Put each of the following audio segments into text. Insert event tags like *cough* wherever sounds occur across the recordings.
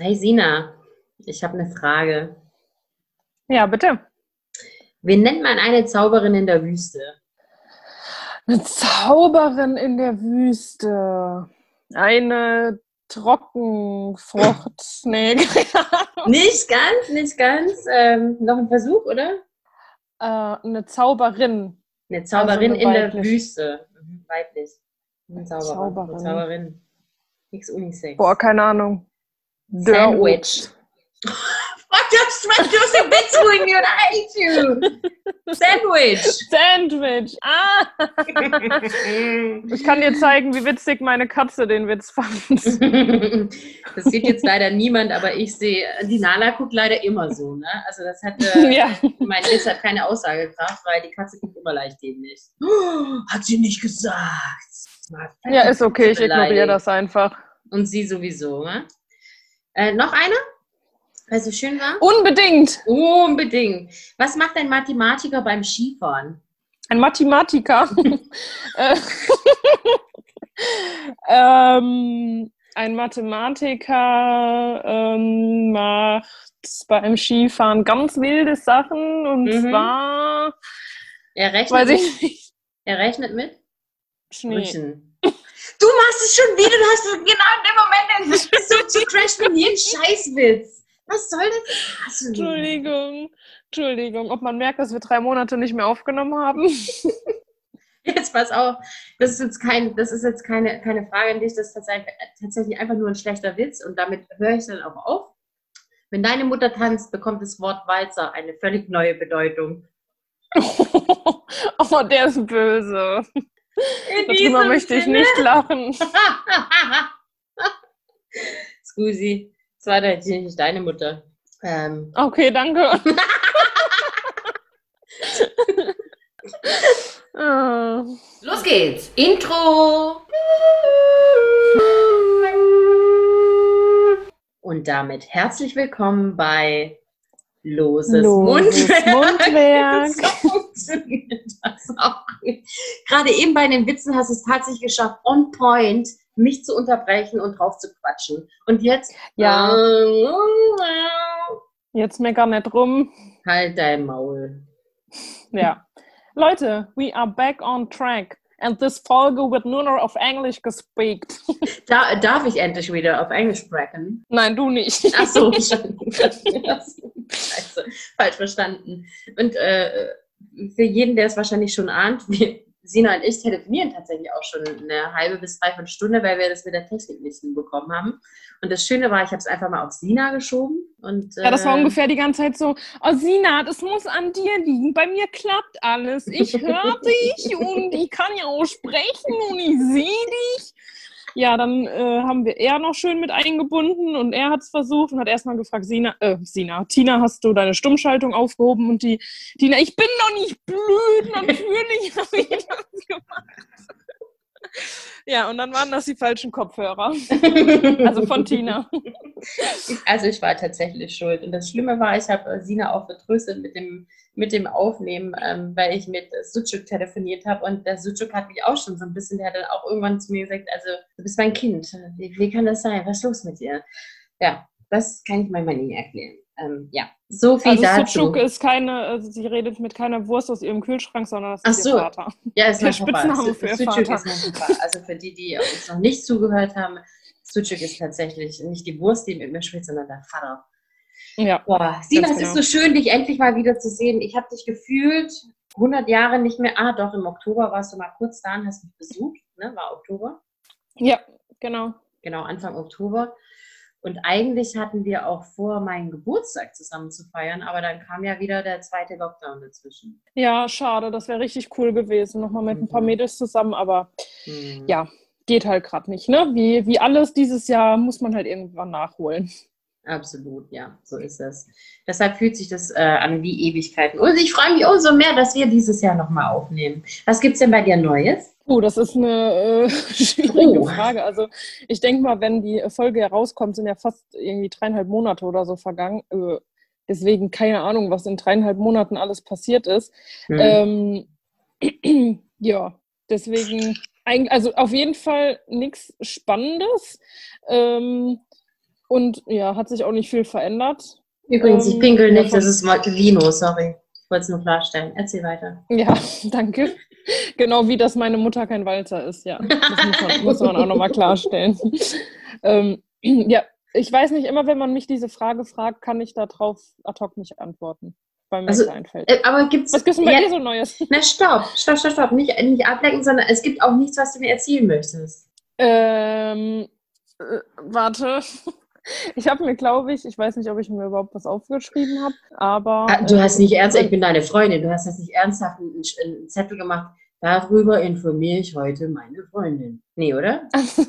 Hey Sina, ich habe eine Frage. Ja, bitte. Wen nennt man eine Zauberin in der Wüste? Eine Zauberin in der Wüste. Eine Trockenfrucht. *clears throat* nee. *laughs* Nicht ganz, nicht ganz. Ähm, noch ein Versuch, oder? Äh, eine Zauberin. Eine Zauberin Also in der weiblich. Wüste. Mhm, weiblich. Eine Zauberin. Zauberin. Eine Zauberin. Nichts Unisex. Boah, keine Ahnung. Sandwich. Fuck, schmeckt aus dem Witz bringen, you I hate you. Sandwich. Sandwich. Ah! *laughs* Ich kann dir zeigen, wie witzig meine Katze den Witz fand. *laughs* Das sieht jetzt leider niemand, aber ich sehe, die Nala guckt leider immer so, ne? Also das hat, äh, ja. mein Witz hat keine Aussagekraft, weil die Katze guckt immer leicht dämlich. Oh, *gasps* hat sie nicht gesagt. Ja, ist okay, ich ignoriere das einfach. Und sie sowieso, ne? Äh, noch einer? Weil so schön war? Unbedingt. Unbedingt. Was macht ein Mathematiker beim Skifahren? Ein Mathematiker. *laughs* Äh, *laughs* ähm, ein Mathematiker ähm, macht beim Skifahren ganz wilde Sachen und Mhm. zwar, Er rechnet, mit, er rechnet mit Schnee. Brüchen. Du machst es schon wieder, du hast es genau in dem Moment versucht zu crashen mit jedem Scheißwitz. Was soll das? Du Entschuldigung, Entschuldigung, ob man merkt, dass wir drei Monate nicht mehr aufgenommen haben. *laughs* Jetzt pass auf, das ist jetzt, kein, das ist jetzt keine, keine Frage an dich, das ist tatsächlich, tatsächlich einfach nur ein schlechter Witz und damit höre ich dann auch auf. Wenn deine Mutter tanzt, bekommt das Wort Walzer eine völlig neue Bedeutung. *laughs* oh, der ist böse. In Darüber möchte ich Sinne- nicht lachen. *laughs* Scusi, das war nicht deine Mutter. Ähm, Okay, danke. *laughs* Ah. los geht's! Intro! Und damit herzlich willkommen bei Loses, Loses Mundwerk. *laughs* so funktioniert das auch. *laughs* Gerade eben bei den Witzen hast du es tatsächlich geschafft, on point mich zu unterbrechen und drauf zu quatschen. Und jetzt Ja. Jetzt mecker nicht rum. halt dein Maul. Ja. Leute, we are back on track. And this Folge wird nur noch auf Englisch gespeakt. *laughs* Da, darf ich endlich wieder auf Englisch sprechen? Nein, du nicht. Ach so. Scheiße, *laughs* falsch verstanden. Und äh, für jeden, der es wahrscheinlich schon ahnt, wir, Sina und ich telefonieren tatsächlich auch schon eine halbe bis dreiviertel Stunde, weil wir das mit der Technik nicht hinbekommen haben. Und das Schöne war, ich habe es einfach mal auf Sina geschoben. Und, Ja, das war äh, ungefähr die ganze Zeit so, oh Sina, das muss an dir liegen. Bei mir klappt alles. Ich höre dich und ich kann ja auch sprechen und ich sehe dich. Ja, dann äh, haben wir er noch schön mit eingebunden und er hat es versucht und hat erstmal gefragt, Sina, äh, Sina, Tina, hast du deine Stummschaltung aufgehoben? Und die Tina, ich bin doch nicht blöd, natürlich habe ich das gemacht. Ja, und dann waren das die falschen Kopfhörer. *laughs* Also von Tina. Also ich war tatsächlich schuld. Und das Schlimme war, ich habe Sina auch vertröstet mit dem, mit dem Aufnehmen, ähm, weil ich mit Sucuk telefoniert habe. Und der Sucuk hat mich auch schon so ein bisschen, der hat dann auch irgendwann zu mir gesagt, also du bist mein Kind. Wie, wie kann das sein? Was ist los mit dir? Ja, das kann ich meiner nie erklären. Ähm, ja, so viel Also dazu. Sucuk ist keine, also sie redet mit keiner Wurst aus ihrem Kühlschrank, sondern das Ach ist so. ihr Vater. Ja, ist Der. Spitzname für Sucuk Vater. ist mein Papa. Also für die, die uns noch nicht zugehört haben, Sucuk ist tatsächlich nicht die Wurst, die mit mir spricht, sondern der Vater. Ja. Boah, Sina, es ist genau. so schön, dich endlich mal wieder zu sehen. Ich habe dich gefühlt 100 Jahre nicht mehr. Ah, doch, im Oktober warst du mal kurz da und hast mich besucht. Ne? War Oktober. Ja, genau. Genau, Anfang Oktober. Und eigentlich hatten wir auch vor, meinen Geburtstag zusammen zu feiern, aber dann kam ja wieder der zweite Lockdown dazwischen. Ja, schade, das wäre richtig cool gewesen. Nochmal mit ein paar Mhm. Mädels zusammen, aber Hm. ja, geht halt gerade nicht, ne? Wie, wie alles dieses Jahr muss man halt irgendwann nachholen. Absolut, ja, so ist es. Deshalb fühlt sich das äh, an wie Ewigkeiten. Und ich freue mich umso mehr, dass wir dieses Jahr nochmal aufnehmen. Was gibt es denn bei dir Neues? Oh, das ist eine äh, *laughs* schwierige Oh. Frage. Also ich denke mal, wenn die Folge herauskommt, sind ja fast irgendwie dreieinhalb Monate oder so vergangen. Äh, deswegen keine Ahnung, was in dreieinhalb Monaten alles passiert ist. Hm. Ähm, *clears throat* ja, deswegen, also auf jeden Fall nichts Spannendes. Ähm, Und ja, hat sich auch nicht viel verändert. Übrigens, ich Ähm, pinkel nicht, das ist Vino, sorry. Ich wollte es nur klarstellen. Erzähl weiter. Ja, *laughs* danke. Genau wie das meine Mutter kein Walzer ist, ja. Das muss man, muss man auch nochmal klarstellen. *laughs* ähm, ja, ich weiß nicht, immer wenn man mich diese Frage fragt, kann ich darauf ad hoc nicht antworten, weil mir Also, das einfällt. Äh, aber gibt's. Was gibt's denn bei ja, dir so Neues? Na, stopp, stopp, stopp, stopp. Nicht, nicht ablenken, sondern es gibt auch nichts, was du mir erzählen möchtest. Ähm, äh, warte. Ich habe mir, glaube ich, ich weiß nicht, ob ich mir überhaupt was aufgeschrieben habe, aber. Ah, Du äh, hast nicht ernsthaft, ich bin deine Freundin, du hast das nicht ernsthaft einen, einen Zettel gemacht. Darüber informiere ich heute meine Freundin. Nee, oder? *laughs* Also,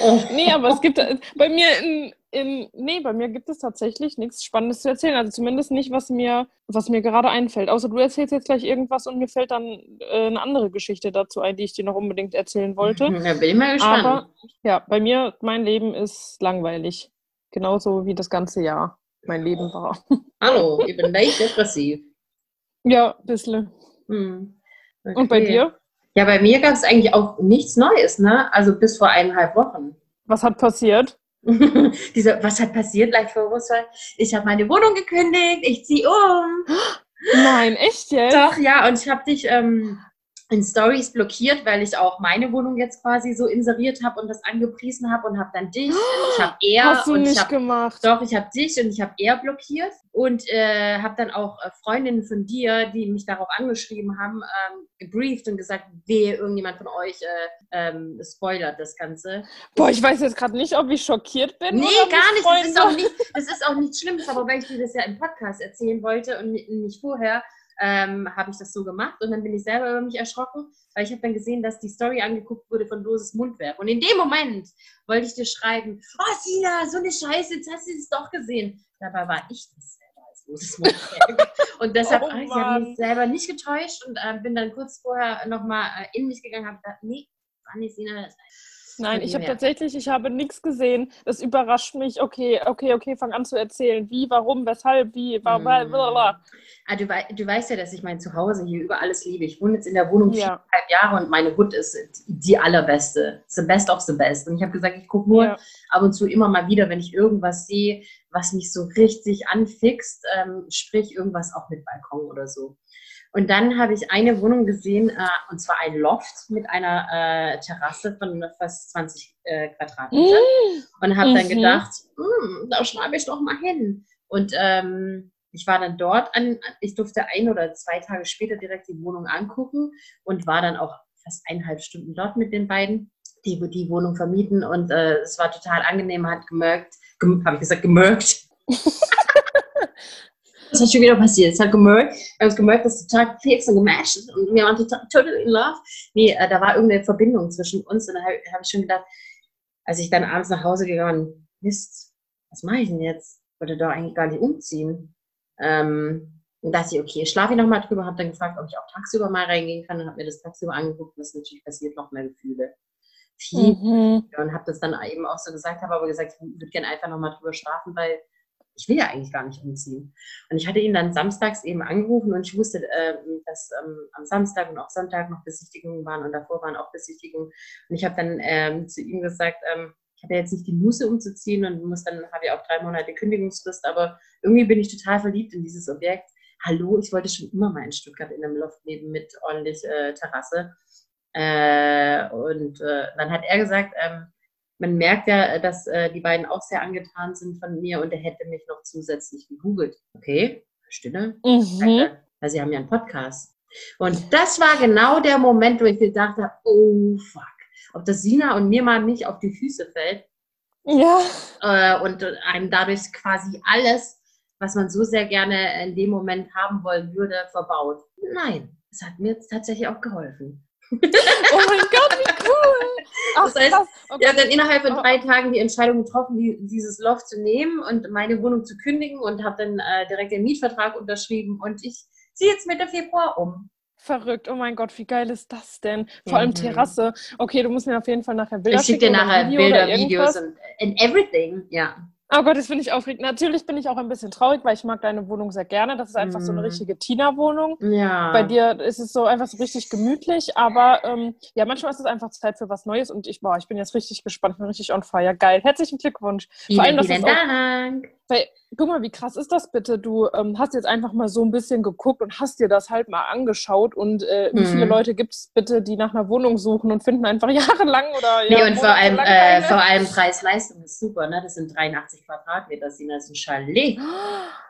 Oh. nee, aber es gibt bei mir in, in nee, bei mir gibt es tatsächlich nichts Spannendes zu erzählen. Also zumindest nicht, was mir, was mir gerade einfällt. Außer du erzählst jetzt gleich irgendwas und mir fällt dann äh, eine andere Geschichte dazu ein, die ich dir noch unbedingt erzählen wollte. *laughs* Da bin ich mal gespannt. Aber ja, bei mir, mein Leben ist langweilig. Genauso wie das ganze Jahr mein Leben war. Hallo, ich bin *laughs* leicht depressiv. Ja, ein bisschen. Hm. Und bei Okay. dir? Ja, bei mir gab es eigentlich auch nichts Neues, ne? Also bis vor eineinhalb Wochen. Was hat passiert? *laughs* Diese, was hat passiert, leicht vorwurfsvoll? Ich habe meine Wohnung gekündigt, ich ziehe um. Nein, echt jetzt? Doch, ja, und ich habe dich ähm, in Stories blockiert, weil ich auch meine Wohnung jetzt quasi so inseriert habe und das angepriesen habe und habe dann dich und ich habe *gasps* er Hast du nicht habe gemacht. doch, ich habe dich und ich habe er blockiert und äh, habe dann auch äh, Freundinnen von dir, die mich darauf angeschrieben haben, ähm, gebrieft und gesagt, wehe, irgendjemand von euch äh, ähm, spoilert das Ganze. Boah, ich weiß jetzt gerade nicht, ob ich schockiert bin. Nee, gar nicht. Das freuen ist, auch nicht. das ist auch nichts Schlimmes, aber weil ich dir das ja im Podcast erzählen wollte und ni- nicht vorher, ähm, habe ich das so gemacht und dann bin ich selber über mich erschrocken, weil ich habe dann gesehen, dass die Story angeguckt wurde von Loses Mundwerk. Und in dem Moment wollte ich dir schreiben, oh Sina, so eine Scheiße, jetzt hast du es doch gesehen. Dabei war ich das selber als Loses Mundwerk. *laughs* und deshalb, Oh ich habe mich selber nicht getäuscht und äh, bin dann kurz vorher nochmal äh, in mich gegangen und habe gedacht, nee, war nicht Sina, das Nein, ich habe tatsächlich, ich habe nichts gesehen. Das überrascht mich. Okay, okay, okay, fang an zu erzählen. Wie, warum, weshalb, wie, bla, bla, bla, bla. Ah, du, wei du weißt ja, dass ich mein Zuhause hier über alles liebe. Ich wohne jetzt in der Wohnung Ja. viereinhalb Jahre und meine Hut ist die allerbeste. The best of the best. Und ich habe gesagt, ich gucke nur Ja. ab und zu immer mal wieder, wenn ich irgendwas sehe, was mich so richtig anfixt, ähm, sprich irgendwas auch mit Balkon oder so. Und dann habe ich eine Wohnung gesehen, äh, und zwar ein Loft mit einer äh, Terrasse von fast 20 äh, Quadratmetern. Und habe dann Mhm. gedacht, "Hm, da schreibe ich doch mal hin. Und ähm, ich war dann dort an, ich durfte ein oder zwei Tage später direkt die Wohnung angucken und war dann auch fast eineinhalb Stunden dort mit den beiden, die die Wohnung vermieten. Und äh, es war total angenehm, hat gemerkt, gem habe ich gesagt, gemerkt. *laughs* Das hat schon wieder passiert. Es hat gemerkt, wir haben es gemerkt, dass total fix und gematcht und wir waren total, total in love. Nee, äh, da war irgendeine Verbindung zwischen uns und da habe hab ich schon gedacht, als ich dann abends nach Hause gegangen Mist, was mache ich denn jetzt? Ich wollte doch eigentlich gar nicht umziehen. Ähm, und dachte ich, okay, schlafe ich nochmal drüber, habe dann gefragt, ob ich auch tagsüber mal reingehen kann und habe mir das tagsüber angeguckt, was natürlich passiert, noch mehr Gefühle. Viel Mhm. und habe das dann eben auch so gesagt, habe aber gesagt, ich würde gerne einfach nochmal drüber schlafen, weil ich will ja eigentlich gar nicht umziehen. Und ich hatte ihn dann samstags eben angerufen und ich wusste, ähm, dass ähm, am Samstag und auch Sonntag noch Besichtigungen waren und davor waren auch Besichtigungen. Und ich habe dann ähm, zu ihm gesagt, ähm, ich habe ja jetzt nicht die Muße umzuziehen und muss dann, habe ja auch drei Monate Kündigungsfrist, aber irgendwie bin ich total verliebt in dieses Objekt. Hallo, ich wollte schon immer mal in Stuttgart in einem Loft leben mit ordentlich äh, Terrasse. Äh, und äh, dann hat er gesagt, ähm, man merkt ja, dass äh, die beiden auch sehr angetan sind von mir und er hätte mich noch zusätzlich gegoogelt. Okay, Stimme. Mhm. Weil sie haben ja einen Podcast. Und das war genau der Moment, wo ich gedacht habe, oh fuck, ob das Sina und mir mal nicht auf die Füße fällt Ja. äh, und einem dadurch quasi alles, was man so sehr gerne in dem Moment haben wollen würde, verbaut. Nein, es hat mir jetzt tatsächlich auch geholfen. Oh mein Gott, wie cool. Ach, Das heißt, krass. Oh Ich Gott. habe dann innerhalb von Oh. drei Tagen die Entscheidung getroffen, die, dieses Loft zu nehmen und meine Wohnung zu kündigen und habe dann äh, direkt den Mietvertrag unterschrieben und ich ziehe jetzt Mitte Februar um. Verrückt, oh mein Gott, wie geil ist das denn? Vor allem Mhm. Terrasse. Okay, du musst mir auf jeden Fall nachher Bilder ich schicke dir nachher Video Bilder, Videos und everything. Ja. Oh Gott, das finde ich aufregend. Natürlich bin ich auch ein bisschen traurig, weil ich mag deine Wohnung sehr gerne. Das ist einfach so eine mhm. richtige Tina-Wohnung. Ja. Bei dir ist es so einfach so richtig gemütlich, aber ähm, ja, manchmal ist es einfach Zeit für was Neues und ich, boah, ich bin jetzt richtig gespannt, bin richtig on fire. Geil. Herzlichen Glückwunsch. Vielen, Vor allem, dass vielen Dank. Weil, guck mal, wie krass ist das bitte? Du ähm, hast jetzt einfach mal so ein bisschen geguckt und hast dir das halt mal angeschaut und äh, wie viele mhm. Leute gibt es bitte, die nach einer Wohnung suchen und finden einfach *laughs* jahrelang oder Nee, und vor allem, äh, vor allem Preis-Leistung ist super, ne? Das sind 83 Quadratmeter, das ist ein Chalet. *gasps*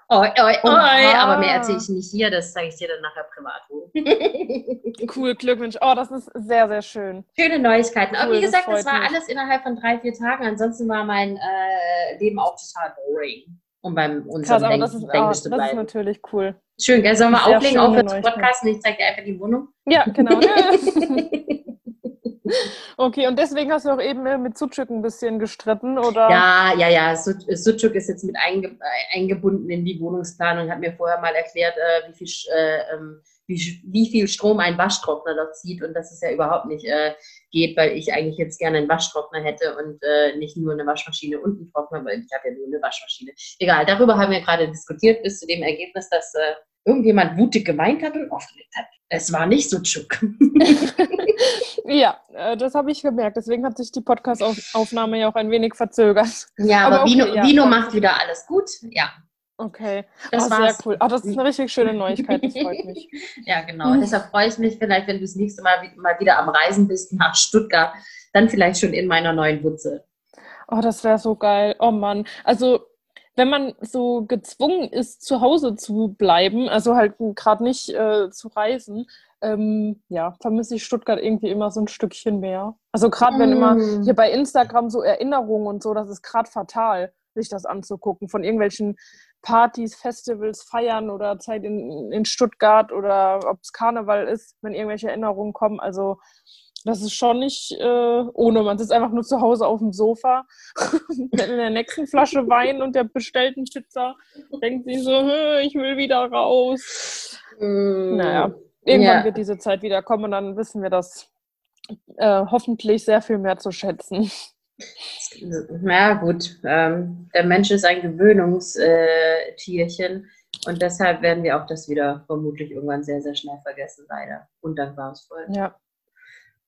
Oi, oi, oi. Aber mehr erzähle ich nicht hier, das zeige ich dir dann nachher privat. *laughs* *laughs* cool, Glückwunsch. Oh, das ist sehr, sehr schön. Schöne Neuigkeiten. Cool, Aber wie gesagt, das, das war mich. alles innerhalb von drei, vier Tagen. Ansonsten war mein äh, Leben auch total boring um beim unserem Krass, Denk das ist, Denglisch zu bleiben. Das ist natürlich cool. Schön, gell? Sollen wir auflegen, auch für Podcast und ich zeige dir einfach die Wohnung? Ja, genau. *laughs* okay, und deswegen hast du auch eben äh, mit Sucuk ein bisschen gestritten, oder? Ja, ja, ja. Sucuk ist jetzt mit einge eingebunden in die Wohnungsplanung, hat mir vorher mal erklärt, äh, wie viel äh, ähm, wie, wie viel Strom ein Waschtrockner dort zieht und dass es ja überhaupt nicht äh, geht, weil ich eigentlich jetzt gerne einen Waschtrockner hätte und äh, nicht nur eine Waschmaschine und einen Trockner, weil ich habe ja nur eine Waschmaschine. Egal, darüber haben wir gerade diskutiert bis zu dem Ergebnis, dass äh, irgendjemand mutig gemeint hat und aufgelegt hat. Es war nicht so tschuck. *laughs* ja, äh, das habe ich gemerkt. Deswegen hat sich die Podcast-Aufnahme ja auch ein wenig verzögert. Ja, aber, aber okay, Vino, ja. Vino macht wieder alles gut. Ja, Okay, das oh, sehr cool. Ach, das ist eine richtig schöne Neuigkeit, das freut mich. *laughs* ja, genau. Und deshalb freue ich mich vielleicht, wenn du das nächste Mal, mal wieder am Reisen bist nach Stuttgart, dann vielleicht schon in meiner neuen Butze. Oh, das wäre so geil. Oh Mann. Also, wenn man so gezwungen ist, zu Hause zu bleiben, also halt gerade nicht äh, zu reisen, ähm, ja, vermisse ich Stuttgart irgendwie immer so ein Stückchen mehr. Also gerade wenn mm. immer hier bei Instagram so Erinnerungen und so, das ist gerade fatal sich das anzugucken, von irgendwelchen Partys, Festivals, Feiern oder Zeit in, in Stuttgart oder ob es Karneval ist, wenn irgendwelche Erinnerungen kommen. Also das ist schon nicht äh, ohne. Man sitzt einfach nur zu Hause auf dem Sofa *laughs* mit der nächsten Flasche Wein und der bestellten Pizza. Denkt sich so, ich will wieder raus. Mm, naja, irgendwann ja. wird diese Zeit wieder kommen und dann wissen wir das äh, hoffentlich sehr viel mehr zu schätzen. Na gut, ähm, der Mensch ist ein Gewöhnungstierchen und deshalb werden wir auch das wieder vermutlich irgendwann sehr, sehr schnell vergessen, leider. Undankbarsvoll. Ja.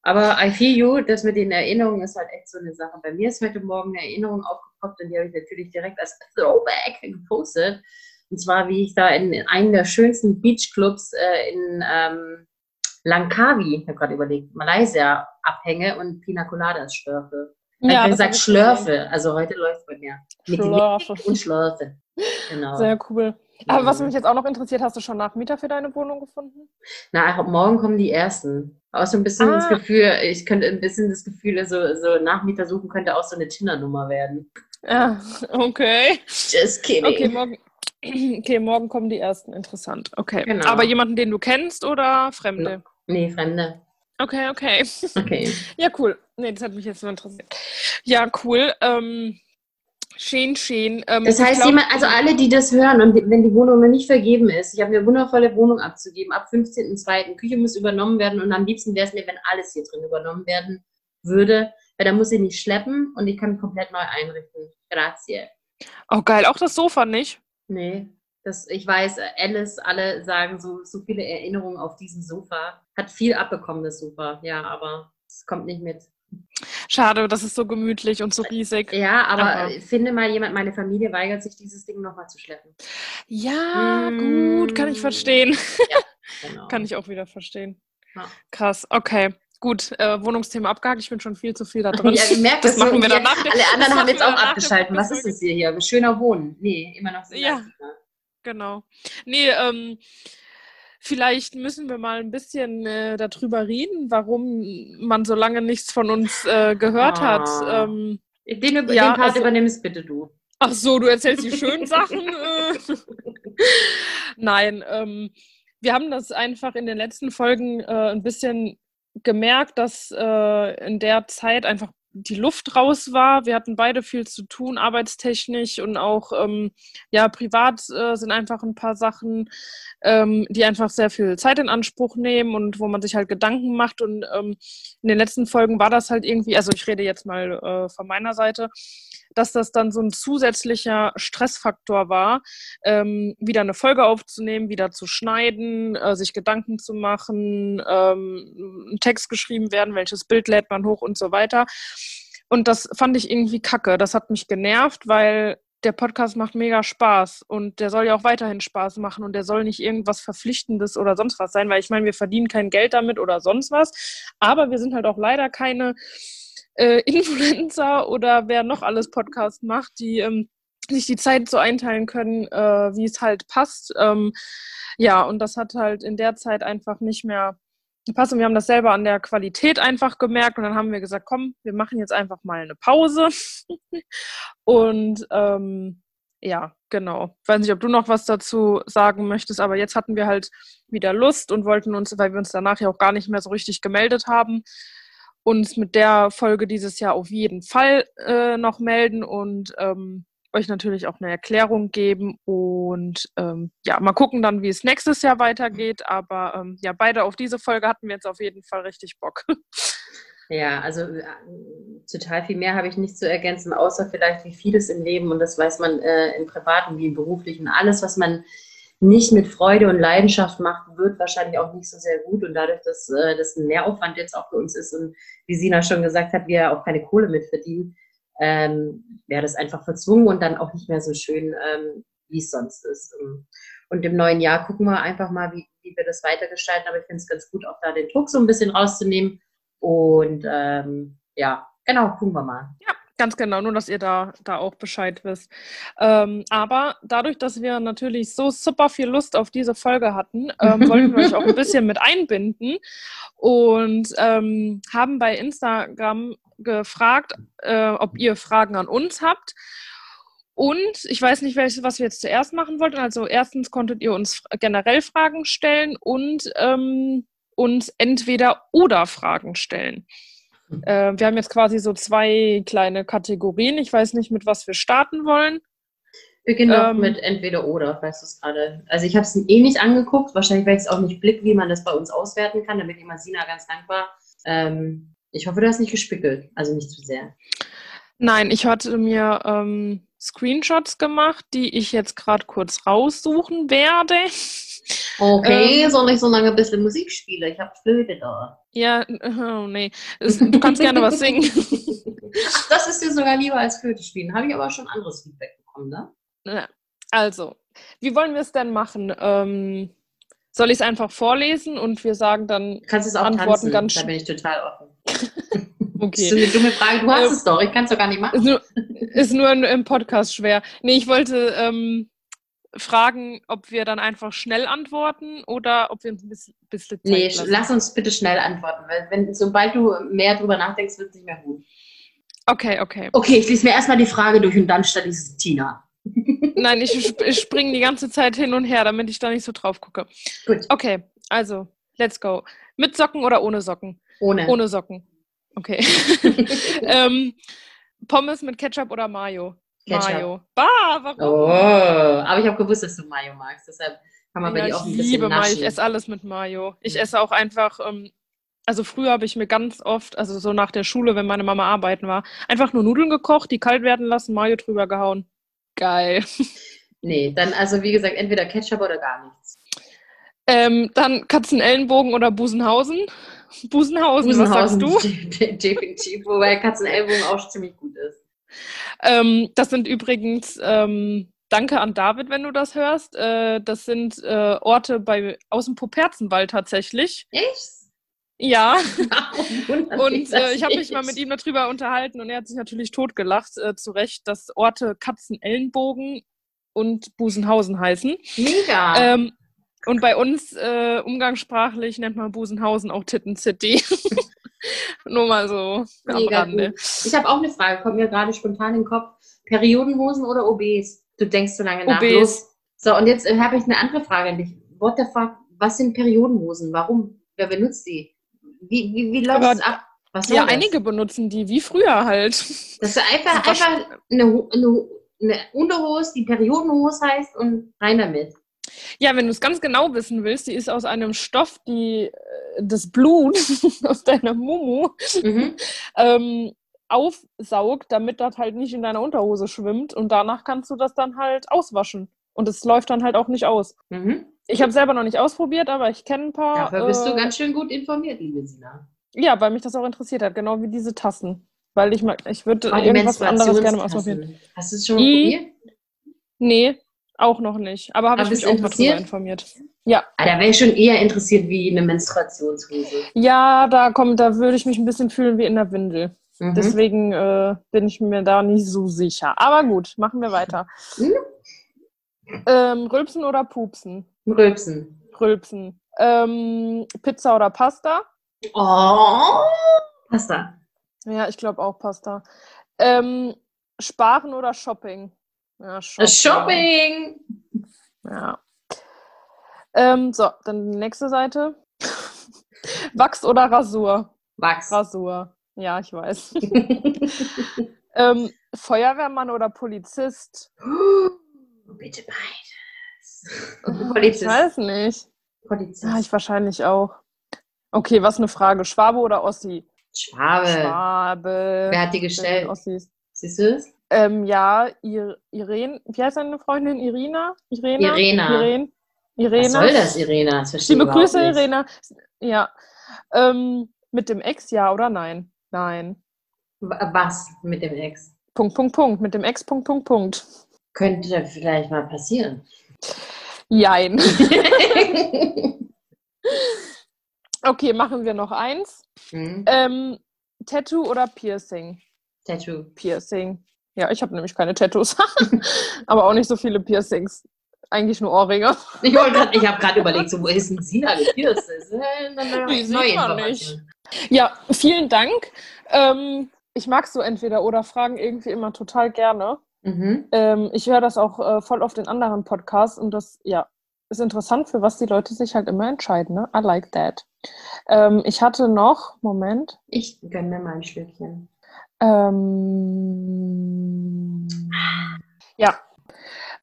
Aber I feel you, das mit den Erinnerungen ist halt echt so eine Sache. Bei mir ist heute Morgen eine Erinnerung aufgepoppt und die habe ich natürlich direkt als Throwback gepostet. Und zwar, wie ich da in einem der schönsten Beachclubs äh, in ähm, Langkawi, ich habe gerade überlegt, Malaysia abhänge und Pina Coladas schlürfe. Ja, ich gesagt Schlörfe. Also heute läuft es bei mir. Mit Schlörfe. und Schlörfe. Genau. Sehr cool. Aber was mich jetzt auch noch interessiert, hast du schon Nachmieter für deine Wohnung gefunden? Na, morgen kommen die ersten. Auch so ein bisschen ah. das Gefühl, ich könnte ein bisschen das Gefühl, so, so Nachmieter suchen könnte auch so eine Tinder-Nummer werden. Ja, okay. Just kidding. Okay, morgen, *clears throat* okay, morgen kommen die ersten. Interessant. Okay. Genau. Aber jemanden, den du kennst oder Fremde? Nee, Fremde. Okay, okay. Okay. *laughs* ja, cool. Nee, das hat mich jetzt nur interessiert. Ja, cool. Ähm, schön, schön. Ähm, das heißt, glaub, jemand, also alle, die das hören und wenn die Wohnung noch nicht vergeben ist, ich habe eine wundervolle Wohnung abzugeben, ab 15.02. Küche muss übernommen werden und am liebsten wäre es mir, wenn alles hier drin übernommen werden würde, weil dann muss ich nicht schleppen und ich kann komplett neu einrichten. Grazie. Oh, geil. Auch das Sofa nicht? Nee. Das, ich weiß, Alice, alle sagen so, so viele Erinnerungen auf diesem Sofa. Hat viel abbekommen, das Sofa, ja, aber es kommt nicht mit. Schade, das ist so gemütlich und so riesig. Ja, aber, aber. finde mal jemand, meine Familie weigert sich, dieses Ding nochmal zu schleppen. Ja, mmh. gut, kann ich verstehen. Ja, genau. *laughs* kann ich auch wieder verstehen. Ja. Krass, okay. Gut, äh, Wohnungsthema abgehakt. Ich bin schon viel zu viel da *laughs* drin. Ja, ich merke das, das machen wir danach. Alle anderen haben jetzt auch abgeschaltet. Was ist das hier hier? Schöner Wohnen. Nee, immer noch so. Ja. Genau. Nee, ähm, vielleicht müssen wir mal ein bisschen äh, darüber reden, warum man so lange nichts von uns äh, gehört ah. hat. Ähm, den, ja, den Part also, übernimmst bitte du. Ach so, du erzählst die schönen Sachen. Äh. *laughs* Nein, ähm, wir haben das einfach in den letzten Folgen äh, ein bisschen gemerkt, dass äh, in der Zeit einfach die Luft raus war. Wir hatten beide viel zu tun, arbeitstechnisch und auch ähm, ja, privat äh, sind einfach ein paar Sachen, ähm, die einfach sehr viel Zeit in Anspruch nehmen und wo man sich halt Gedanken macht. Und ähm, in den letzten Folgen war das halt irgendwie, also ich rede jetzt mal äh, von meiner Seite, dass das dann so ein zusätzlicher Stressfaktor war, ähm, wieder eine Folge aufzunehmen, wieder zu schneiden, äh, sich Gedanken zu machen, ähm, ein Text geschrieben werden, welches Bild lädt man hoch und so weiter. Und das fand ich irgendwie kacke. Das hat mich genervt, weil der Podcast macht mega Spaß und der soll ja auch weiterhin Spaß machen und der soll nicht irgendwas Verpflichtendes oder sonst was sein, weil ich meine, wir verdienen kein Geld damit oder sonst was, aber wir sind halt auch leider keine äh, Influencer oder wer noch alles Podcast macht, die ähm, sich die Zeit so einteilen können, äh, wie es halt passt. Ähm, ja, und das hat halt in der Zeit einfach nicht mehr gepasst und wir haben das selber an der Qualität einfach gemerkt und dann haben wir gesagt, komm, wir machen jetzt einfach mal eine Pause. *laughs* und ähm, ja, genau. Ich weiß nicht, ob du noch was dazu sagen möchtest, aber jetzt hatten wir halt wieder Lust und wollten uns, weil wir uns danach ja auch gar nicht mehr so richtig gemeldet haben, uns mit der Folge dieses Jahr auf jeden Fall äh, noch melden und ähm, euch natürlich auch eine Erklärung geben und ähm, ja, mal gucken dann, wie es nächstes Jahr weitergeht. Aber ähm, ja, beide auf diese Folge hatten wir jetzt auf jeden Fall richtig Bock. *laughs* Ja, also äh, total viel mehr habe ich nicht zu ergänzen, außer vielleicht wie vieles im Leben und das weiß man äh, im Privaten wie im Beruflichen. Alles, was man nicht mit Freude und Leidenschaft macht, wird wahrscheinlich auch nicht so sehr gut. Und dadurch, dass äh, das ein Mehraufwand jetzt auch für uns ist und wie Sina schon gesagt hat, wir auch keine Kohle mitverdienen, ähm, wäre das einfach verzwungen und dann auch nicht mehr so schön, ähm, wie es sonst ist. Und im neuen Jahr gucken wir einfach mal, wie, wie wir das weitergestalten. Aber ich finde es ganz gut, auch da den Druck so ein bisschen rauszunehmen. Und ähm, ja, genau, gucken wir mal. Ja. Ganz genau, nur dass ihr da, da auch Bescheid wisst. Ähm, aber dadurch, dass wir natürlich so super viel Lust auf diese Folge hatten, ähm, *laughs* wollten wir euch auch ein bisschen mit einbinden und ähm, haben bei Instagram gefragt, äh, ob ihr Fragen an uns habt. Und ich weiß nicht, was wir jetzt zuerst machen wollten. Also erstens konntet ihr uns generell Fragen stellen und ähm, uns entweder oder Fragen stellen. Äh, wir haben jetzt quasi so zwei kleine Kategorien. Ich weiß nicht, mit was wir starten wollen. Wir gehen doch ähm, mit entweder oder, weißt du es gerade. Also ich habe es eh nicht angeguckt, wahrscheinlich weil ich es auch nicht blick, wie man das bei uns auswerten kann. Da bin ich immer Sina ganz dankbar. Ähm, ich hoffe, du hast nicht gespickelt, also nicht zu sehr. Nein, ich hatte mir ähm, Screenshots gemacht, die ich jetzt gerade kurz raussuchen werde. *laughs* Okay, ähm, soll ich so lange ein bisschen Musik spielen? Ich habe Flöte da. Ja, oh nee. Du kannst gerne was singen. *laughs* *laughs* Ach, das ist dir sogar lieber als Flöte spielen. Habe ich aber schon anderes Feedback bekommen, ne? Also, wie wollen wir es denn machen? Ähm, soll ich es einfach vorlesen und wir sagen dann Kannst es auch Antworten tanzen, ganz Da bin ich total offen. *laughs* Okay. Das ist eine dumme Frage. Du hast ähm, es doch. Ich kann es doch gar nicht machen. Ist nur, ist nur im Podcast schwer. Nee, ich wollte ähm, fragen, ob wir dann einfach schnell antworten oder ob wir uns ein bisschen, bisschen Zeit Nee, lassen. lass uns bitte schnell antworten, weil wenn, sobald du mehr drüber nachdenkst, wird es nicht mehr gut. Okay, okay. Okay, ich lese mir erstmal die Frage durch und dann stelle ich es Tina. *laughs* Nein, ich, ich springe die ganze Zeit hin und her, damit ich da nicht so drauf gucke. Gut. Okay, also, let's go. Mit Socken oder ohne Socken? Ohne. Ohne Socken. Okay. *laughs* *laughs* ähm, Pommes mit Ketchup oder Mayo? Ketchup. Mayo. Bah, warum? Oh, aber ich habe gewusst, dass du Mayo magst. Deshalb kann man ja, bei dir auch ein bisschen Ich liebe Mayo. Ich esse alles mit Mayo. Ich esse auch einfach, ähm, also früher habe ich mir ganz oft, also so nach der Schule, wenn meine Mama arbeiten war, einfach nur Nudeln gekocht, die kalt werden lassen, Mayo drüber gehauen. Geil. *laughs* Nee, dann also wie gesagt, entweder Ketchup oder gar nichts. Ähm, dann Katzenellenbogen oder Busenhausen. Busenhausen, Busenhausen was sagst du? *laughs* Definitiv, wobei Katzenellenbogen auch ziemlich gut ist. Ähm, das sind übrigens, ähm, danke an David, wenn du das hörst, äh, das sind äh, Orte bei, aus dem Poperzenwald tatsächlich. Echt? Ja. *laughs* und äh, ich habe mich mal mit ihm darüber unterhalten und er hat sich natürlich totgelacht, äh, zu Recht, dass Orte Katzenellenbogen und Busenhausen heißen. Mega. Ähm, und bei uns äh, umgangssprachlich nennt man Busenhausen auch Titten City. *laughs* *laughs* Nur mal so am Rande. Ich habe auch eine Frage, kommt mir gerade spontan in den Kopf. Periodenhosen oder OBs? Du denkst so lange nach. OBs. So, und jetzt äh, habe ich eine andere Frage an dich. What the fuck? Was sind Periodenhosen? Warum? Wer benutzt die? Wie, wie, wie läuft es ab? ja, das? einige benutzen die, wie früher halt. Das ist einfach, einfach eine, eine, eine Unterhose, die Periodenhose heißt und rein damit. Ja, wenn du es ganz genau wissen willst, die ist aus einem Stoff, die äh, das Blut *laughs* aus deiner Mumu mhm. *laughs* ähm, aufsaugt, damit das halt nicht in deiner Unterhose schwimmt und danach kannst du das dann halt auswaschen. Und es läuft dann halt auch nicht aus. Mhm. Ich habe selber noch nicht ausprobiert, aber ich kenne ein paar. Dafür bist äh, du ganz schön gut informiert, liebe Sina. Ja, weil mich das auch interessiert hat, genau wie diese Tassen. Weil ich mag, ich würde Oh, die irgendwas anderes gerne mal ausprobieren. Hast du es schon mal probiert? Nee, auch noch nicht. Aber habe ich mich auch mal drüber informiert. Ja. Ah, da wäre ich schon eher interessiert wie eine Menstruationshose. Ja, da kommt, da würde ich mich ein bisschen fühlen wie in der Windel. Mhm. Deswegen äh, bin ich mir da nicht so sicher. Aber gut, machen wir weiter. Mhm. Ähm, Rülpsen oder Pupsen? Rülpsen. Rülpsen. Ähm, Pizza oder Pasta? Oh, Pasta. Ja, ich glaube auch Pasta. Ähm, Sparen oder Shopping? Ja, Shopping. Shopping. Ja. Ähm, so, dann die nächste Seite. *laughs* Wachs oder Rasur? Wachs. Rasur. Ja, ich weiß. *laughs* ähm, Feuerwehrmann oder Polizist? *gasps* Bitte beides. Ich Polizist. weiß nicht. Polizist. Ja, ich wahrscheinlich auch. Okay, was eine Frage. Schwabe oder Ossi? Schwabe. Schwabe. Wer hat die Ich gestellt? Ossis. Siehst du es? Ähm, ja, Ir Irene, wie heißt deine Freundin? Irina? Irena? Irena. Irene? Was Irena? soll das, Irena? Das verstehe ich Liebe Grüße, nicht. Irena. Ja. Ähm, mit dem Ex, ja oder nein? Nein. Was mit dem Ex? Punkt, Punkt, Punkt. Mit dem Ex, Punkt, Punkt, Punkt. Könnte vielleicht mal passieren. Jein. *laughs* Okay, machen wir noch eins. hm? Ähm, Tattoo oder Piercing? Tattoo. Piercing. Ja, ich habe nämlich keine Tattoos. *laughs* Aber auch nicht so viele Piercings. Eigentlich nur Ohrringe. Ich, grad- ich habe gerade überlegt, so, wo ist denn Sina gepierst? Äh, Die sieht man. Ja, vielen Dank. Ähm, ich mag so entweder oder Fragen irgendwie immer total gerne. Mhm. Ähm, ich höre das auch äh, voll auf den anderen Podcasts und das, ja, ist interessant, für was die Leute sich halt immer entscheiden. Ne? I like that. Ähm, ich hatte noch, Moment, Ich gönne mir mal ein Schlückchen. ähm,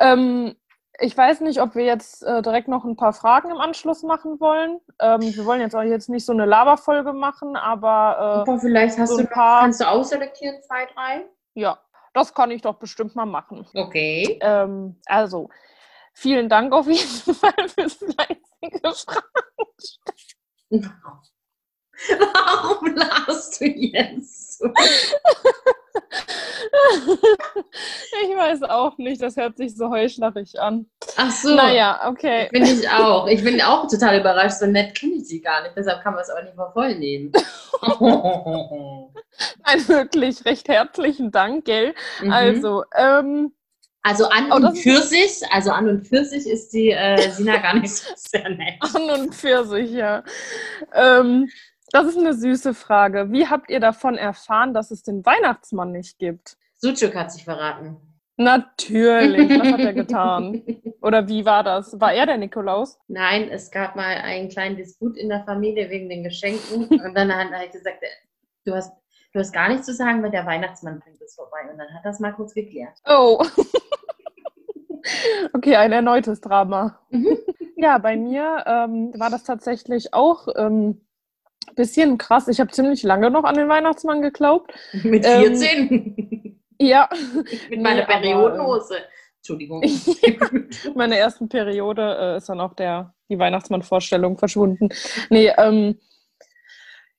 ähm, ich weiß nicht, ob wir jetzt äh, direkt noch ein paar Fragen im Anschluss machen wollen. Ähm, wir wollen jetzt auch jetzt nicht so eine Laberfolge machen, aber äh, Aber vielleicht hast so du ein noch, paar- kannst du ausselektieren, zwei, drei? ja, das kann ich doch bestimmt mal machen. Okay. Ähm, also, vielen Dank auf jeden *laughs* Fall fürs fleißige Fragen. *laughs* Warum lachst du jetzt so? ich weiß auch nicht, das hört sich so heuchlerisch an. Ach so. Naja, okay. Bin ich auch. Ich bin auch total überrascht. So nett kenne ich sie gar nicht. Deshalb kann man es auch nicht mal voll nehmen. *laughs* Ein wirklich recht herzlichen Dank, gell? Mhm. Also, ähm, also an Oh, und für sich, also an und für sich ist die äh, Sina gar nicht so sehr nett. an und für sich, ja. Ähm, das ist eine süße Frage. Wie habt ihr davon erfahren, dass es den Weihnachtsmann nicht gibt? Sucuk hat sich verraten. Natürlich, was hat er getan? *laughs* Oder wie war das? War er der Nikolaus? Nein, es gab mal einen kleinen Disput in der Familie wegen den Geschenken. *laughs* Und dann hat er gesagt, du hast, du hast gar nichts zu sagen, weil der Weihnachtsmann bringt es vorbei. Und dann hat das mal kurz geklärt. Oh. *laughs* Okay, ein erneutes Drama. Mhm. Ja, bei mir ähm, war das tatsächlich auch ähm, bisschen krass. Ich habe ziemlich lange noch an den Weihnachtsmann geglaubt. *laughs* Mit Ähm, 14. Ja, *laughs* Mit meiner aber, Periodenhose. Entschuldigung. *laughs* meine ersten Periode äh, ist dann auch der, die Weihnachtsmann-Vorstellung verschwunden. Nee, ähm,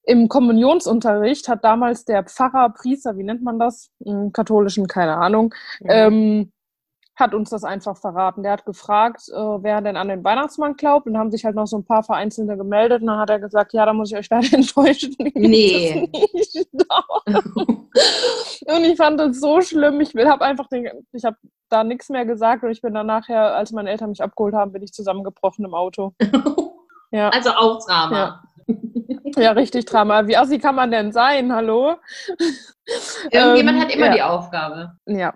im Kommunionsunterricht hat damals der Pfarrer, Priester, wie nennt man das? Im katholischen, keine Ahnung, ähm, hat uns das einfach verraten. Der hat gefragt, äh, wer denn an den Weihnachtsmann glaubt. Und haben sich halt noch so ein paar Vereinzelte gemeldet. Und dann hat er gesagt, ja, da muss ich euch leider *laughs* enttäuschen. Nee. *laughs* Und ich fand das so schlimm. Ich habe einfach den, ich habe da nichts mehr gesagt. Und ich bin dann nachher, als meine Eltern mich abgeholt haben, bin ich zusammengebrochen im Auto. *laughs* Ja, also auch Drama. ja richtig Drama. Wie assi kann man denn sein? Hallo? Irgendjemand Ähm, hat immer ja. die Aufgabe. Ja.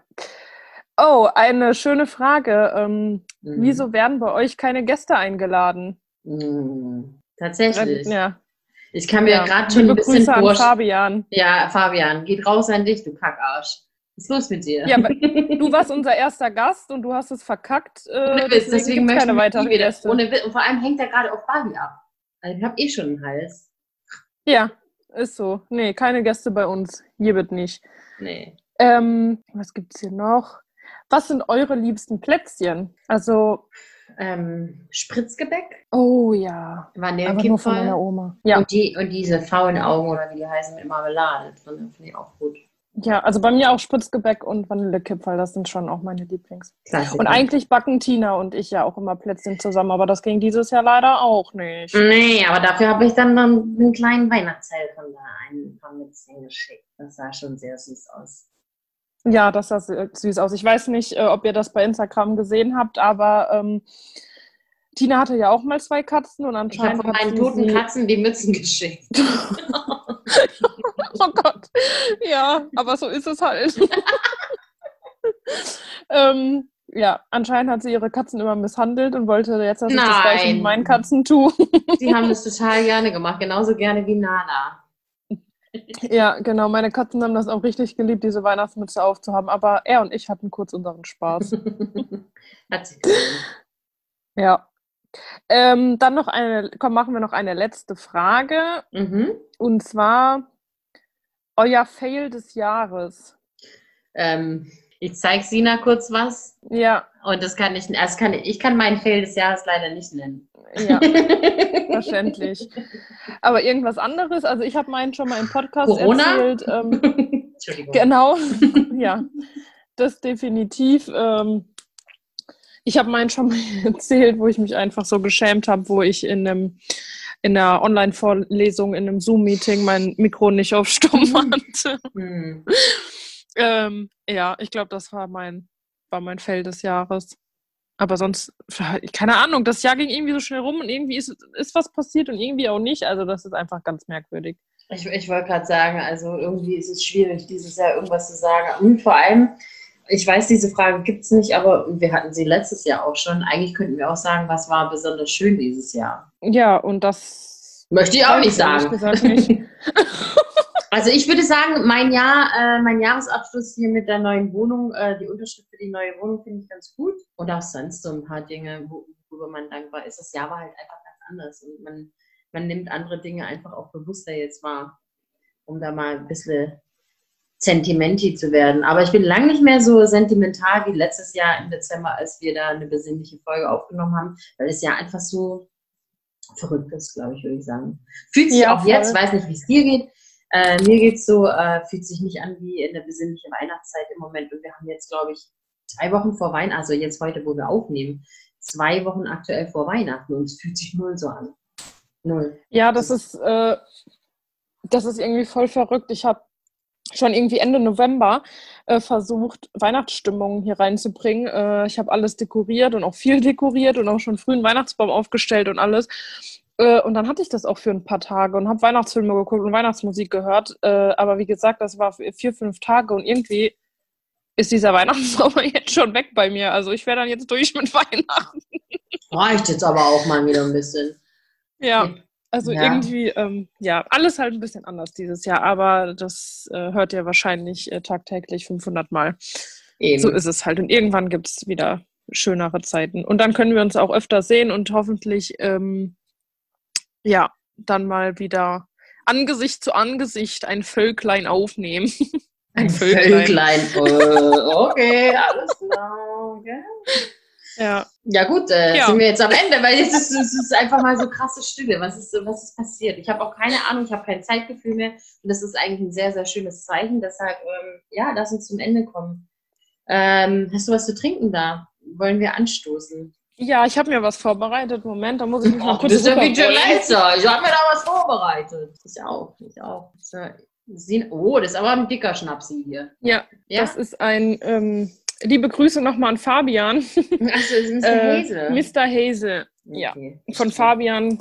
Oh, eine schöne Frage. Ähm, Mhm. Wieso werden bei euch keine Gäste eingeladen? Mhm. Tatsächlich. Ja. Ich kann mir ja. gerade schon ein bisschen Grüße an vorstellen. Fabian. Ja, Fabian, geht raus an dich, du Kackarsch. Was ist los mit dir? Ja, *laughs* Du warst unser erster Gast und du hast es verkackt. Äh, Ohne Witz, deswegen deswegen möchte keine ich nie wieder. Gäste. Ohne Witz. Und vor allem hängt er gerade auf Barbie ab. Also ich habe eh schon einen Hals. Ja, ist so. Nee, keine Gäste bei uns. Hier wird nicht. Nee. Ähm, was gibt's hier noch? Was sind eure liebsten Plätzchen? Also, Ähm, Spritzgebäck, oh ja. Aber nur von meiner Vanillekipferl Oma. Ja. und, die, und diese faulen Augen oder wie die heißen mit Marmelade drin, finde ich auch gut. ja, also bei mir auch Spritzgebäck und Vanillekipferl, das sind schon auch meine Lieblings. Klassiker. Und eigentlich backen Tina und ich ja auch immer Plätzchen zusammen, aber das ging dieses Jahr leider auch nicht. Nee, aber dafür habe ich dann, dann einen kleinen Weihnachtshelfer da ein paar Mützchen geschickt. Das sah schon sehr süß aus. Ja, das sah süß aus. Ich weiß nicht, äh, ob ihr das bei Instagram gesehen habt, aber ähm, Tina hatte ja auch mal zwei Katzen und Ich habe anscheinend von hat meinen toten Katzen die Mützen geschickt. *laughs* *laughs* Oh Gott. Ja, aber so ist es halt. *laughs* ähm, ja, anscheinend hat sie ihre Katzen immer misshandelt und wollte jetzt, dass ich das gleiche mit Nein. meinen Katzen tue. Die haben das total gerne gemacht, genauso gerne wie Nana. Ja, *laughs* genau. Meine Katzen haben das auch richtig geliebt, diese Weihnachtsmütze aufzuhaben. Aber er und ich hatten kurz unseren Spaß. *laughs* Hat sich gesehen. ja. Ähm, dann noch eine, komm, machen wir noch eine letzte Frage. Mhm. Und zwar euer Fail des Jahres. Ähm, ich zeige Sina kurz was. Ja, Und das kann ich, also kann, ich kann meinen Fail des Jahres leider nicht nennen. ja. *laughs* Verständlich. Aber irgendwas anderes, also ich habe meinen schon mal im Podcast Corona? erzählt. Ähm, *laughs* Entschuldigung. genau, *laughs* ja, das definitiv. Ähm, ich habe meinen schon mal erzählt, wo ich mich einfach so geschämt habe, wo ich in einem in einer Online-Vorlesung, in einem Zoom-Meeting mein Mikro nicht auf Stumm hatte. Hm. Ähm, ja, ich glaube, das war mein, war mein Fail des Jahres. Aber sonst, keine Ahnung, das Jahr ging irgendwie so schnell rum und irgendwie ist, ist was passiert und irgendwie auch nicht. Also das ist einfach ganz merkwürdig. Ich, ich wollte gerade sagen, also irgendwie ist es schwierig, dieses Jahr irgendwas zu sagen. Und vor allem, ich weiß, diese Frage gibt es nicht, aber wir hatten sie letztes Jahr auch schon. Eigentlich könnten wir auch sagen, was war besonders schön dieses Jahr. Ja, und das Möchte ich auch nicht sagen. nicht. *laughs* *laughs* Also ich würde sagen, mein Jahr, äh, mein Jahresabschluss hier mit der neuen Wohnung, äh, die Unterschrift für die neue Wohnung finde ich ganz gut. Und auch sonst so ein paar Dinge, wo, worüber man dankbar ist. Das Jahr war halt einfach ganz anders und man, man nimmt andere Dinge einfach auch bewusster jetzt wahr, um da mal ein bisschen sentimenti zu werden. Aber ich bin lang nicht mehr so sentimental wie letztes Jahr im Dezember, als wir da eine besinnliche Folge aufgenommen haben, weil es ja einfach so verrückt ist, glaube ich, würde ich sagen. Fühlt sich Ja, auch voll. jetzt, weiß nicht, wie es dir geht, äh, mir geht's so, äh, fühlt sich nicht an wie in der besinnlichen Weihnachtszeit im Moment. Und wir haben jetzt, glaube ich, zwei Wochen vor Weihnachten, also jetzt heute, wo wir aufnehmen, zwei Wochen aktuell vor Weihnachten und es fühlt sich null so an. Null. Ja, das ist, äh, das ist irgendwie voll verrückt. Ich habe schon irgendwie Ende November äh, versucht, Weihnachtsstimmung hier reinzubringen. Äh, ich habe alles dekoriert und auch viel dekoriert und auch schon früh einen Weihnachtsbaum aufgestellt und alles. Äh, und dann hatte ich das auch für ein paar Tage und habe Weihnachtsfilme geguckt und Weihnachtsmusik gehört. Äh, aber wie gesagt, das war vier, fünf Tage und irgendwie ist dieser *laughs* Weihnachtsbaum jetzt schon weg bei mir. Also ich wäre dann jetzt durch mit *laughs* Weihnachten. Reicht jetzt aber auch mal wieder ein bisschen. Ja. Also Ja. irgendwie, ähm, ja, alles halt ein bisschen anders dieses Jahr, aber das äh, hört ihr wahrscheinlich äh, tagtäglich 500 Mal. Eben. So ist es halt. Und irgendwann gibt es wieder schönere Zeiten. Und dann können wir uns auch öfter sehen und hoffentlich, ähm, ja, dann mal wieder Angesicht zu Angesicht ein Völklein aufnehmen. *laughs* Ein Völklein. Äh, *laughs* okay, alles klar. Okay. ja. Ja gut, äh, Ja. sind wir jetzt am Ende, weil jetzt ist es ist einfach mal so krasse Stille. Was ist, was ist passiert? Ich habe auch keine Ahnung, ich habe kein Zeitgefühl mehr und das ist eigentlich ein sehr, sehr schönes Zeichen. Deshalb, ähm, ja, lass uns zum Ende kommen. Ähm, hast du was zu trinken da? Wollen wir anstoßen? Ja, ich habe mir was vorbereitet. Moment, da muss ich mich mal Ach, kurz das ist ja wie. Jalesa. Ich habe mir da was vorbereitet. Ich auch, ich auch. Oh, das ist aber ein dicker Schnapsi hier. Ja, Ja? das ist ein, ähm, liebe Grüße nochmal an Fabian. Achso, das ist Mr. *laughs* Äh, Hazel. Mr. Hazel, ja, Okay. von Fabian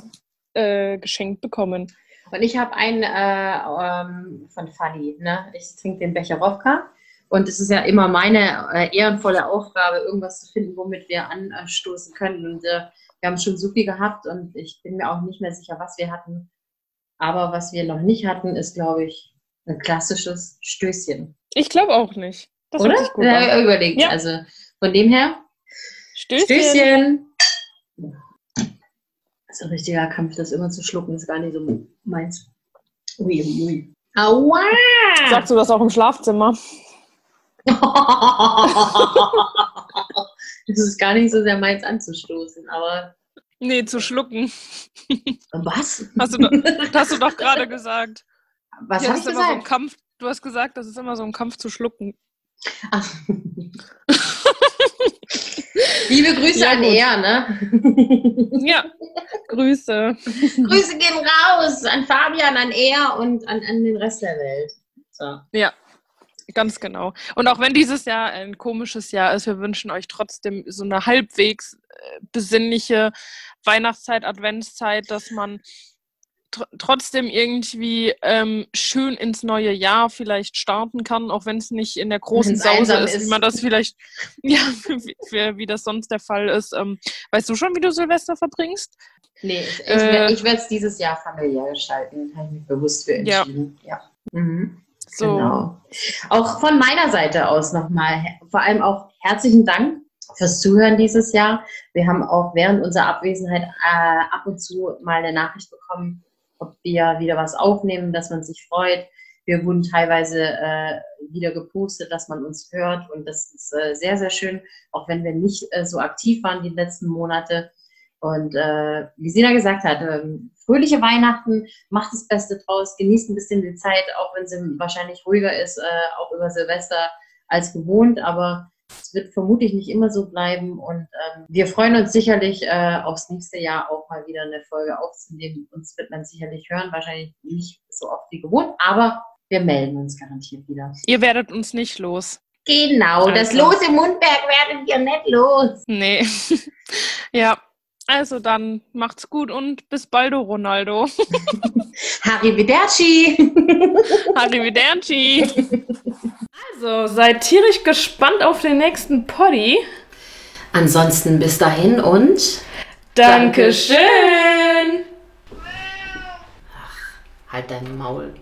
äh, geschenkt bekommen. Und ich habe einen äh, ähm, von Fanny. Ne? Ich trinke den Becherowka. Und es ist ja immer meine äh, ehrenvolle Aufgabe, irgendwas zu finden, womit wir anstoßen können. Und äh, wir haben schon so viel gehabt und ich bin mir auch nicht mehr sicher, was wir hatten. Aber was wir noch nicht hatten, ist, glaube ich, ein klassisches Stößchen. Ich glaube auch nicht. Das Oder? gut Ja, an. überlegt. Ja. Also von dem her, Stößchen. Stößchen. Das ist ein richtiger Kampf, das immer zu schlucken, ist gar nicht so meins. Ui, ui, ui. Aua! Sagst du das auch im Schlafzimmer? *laughs* das ist gar nicht so sehr meins anzustoßen, aber. Nee, zu schlucken. Was? Hast du, doch, *laughs* hast du doch gerade gesagt. Was Ja, hast du so gesagt? ein Kampf. Du hast gesagt, das ist immer so ein Kampf zu schlucken. Ach. Liebe Grüße Ja, an er, ne? Ja, Grüße. Grüße gehen raus an Fabian, an er und an, an den Rest der Welt. So. Ja, ganz genau. Und auch wenn dieses Jahr ein komisches Jahr ist, wir wünschen euch trotzdem so eine halbwegs äh, besinnliche Weihnachtszeit, Adventszeit, dass man tr trotzdem irgendwie ähm, schön ins neue Jahr vielleicht starten kann, auch wenn es nicht in der großen Sause ist, ist. wie man das vielleicht, *laughs* ja, wie, wie, wie das sonst der Fall ist. Ähm, weißt du schon, wie du Silvester verbringst? Nee, ich, Äh. ich werde es dieses Jahr familiär gestalten. Habe ich mich bewusst für Ja. entschieden. Ja. Mhm. So. Genau. Auch von meiner Seite aus nochmal, vor allem auch herzlichen Dank fürs Zuhören dieses Jahr. Wir haben auch während unserer Abwesenheit äh, ab und zu mal eine Nachricht bekommen, ob wir wieder was aufnehmen, dass man sich freut. Wir wurden teilweise äh, wieder gepostet, dass man uns hört und das ist äh, sehr, sehr schön, auch wenn wir nicht äh, so aktiv waren die letzten Monate. Und äh, wie Sina gesagt hat, ähm, fröhliche Weihnachten, macht das Beste draus, genießt ein bisschen die Zeit, auch wenn sie wahrscheinlich ruhiger ist, äh, auch über Silvester als gewohnt, aber es wird vermutlich nicht immer so bleiben und ähm, wir freuen uns sicherlich äh, aufs nächste Jahr auch mal wieder eine Folge aufzunehmen. Uns wird man sicherlich hören, wahrscheinlich nicht so oft wie gewohnt, aber wir melden uns garantiert wieder. Ihr werdet uns nicht los. Genau, das Also. Los im Mundberg werden wir nicht los. Nee. *laughs* ja. Also dann macht's gut und bis baldo, Ronaldo. *laughs* Arrivederci! *laughs* Arrivederci. Also, seid tierisch gespannt auf den nächsten Poddy. Ansonsten bis dahin und Dankeschön. halt dein Maul.